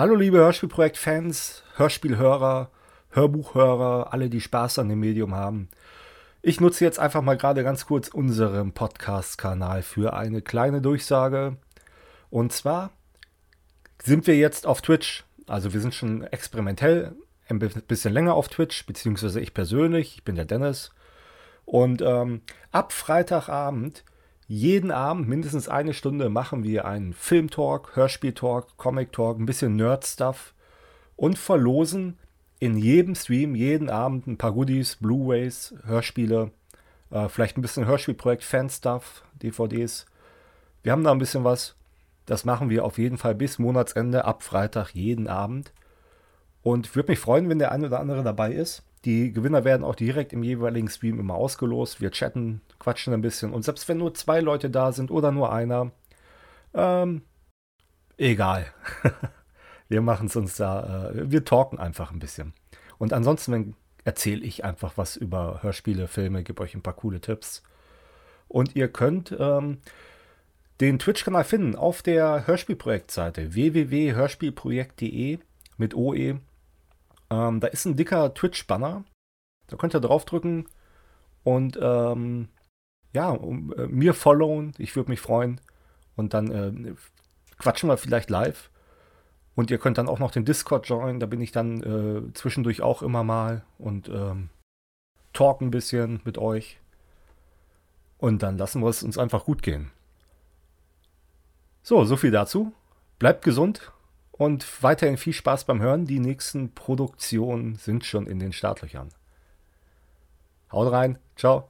Hallo liebe Hörspielprojekt-Fans, Hörspielhörer, Hörbuchhörer, alle, die Spaß an dem Medium haben. Ich nutze jetzt einfach mal gerade ganz kurz unseren Podcast-Kanal für eine kleine Durchsage. Und zwar sind wir jetzt auf Twitch. Also wir sind schon experimentell ein bisschen länger auf Twitch, beziehungsweise ich persönlich, ich bin der Dennis. Und ähm, ab Freitagabend, jeden Abend mindestens eine Stunde machen wir einen Film-Talk, Hörspiel-Talk, Comic-Talk, ein bisschen Nerd-Stuff und verlosen in jedem Stream, jeden Abend ein paar Goodies, Blu-rays, Hörspiele, äh, vielleicht ein bisschen Hörspielprojekt, Fan-Stuff, DVDs. Wir haben da ein bisschen was. Das machen wir auf jeden Fall bis Monatsende, ab Freitag, jeden Abend. Und würde mich freuen, wenn der eine oder andere dabei ist. Die Gewinner werden auch direkt im jeweiligen Stream immer ausgelost. Wir chatten, quatschen ein bisschen. Und selbst wenn nur zwei Leute da sind oder nur einer, ähm, egal. wir machen es uns da, äh, wir talken einfach ein bisschen. Und ansonsten erzähle ich einfach was über Hörspiele, Filme, gebe euch ein paar coole Tipps. Und ihr könnt ähm, den Twitch-Kanal finden auf der Hörspielprojektseite www.hörspielprojekt.de mit OE. Ähm, da ist ein dicker Twitch-Banner. Da könnt ihr draufdrücken und ähm, ja, um, äh, mir followen. Ich würde mich freuen. Und dann äh, quatschen wir vielleicht live. Und ihr könnt dann auch noch den Discord joinen. Da bin ich dann äh, zwischendurch auch immer mal und ähm, talk ein bisschen mit euch. Und dann lassen wir es uns einfach gut gehen. So, so viel dazu. Bleibt gesund und weiterhin viel Spaß beim Hören. Die nächsten Produktionen sind schon in den Startlöchern. Haut rein. Ciao.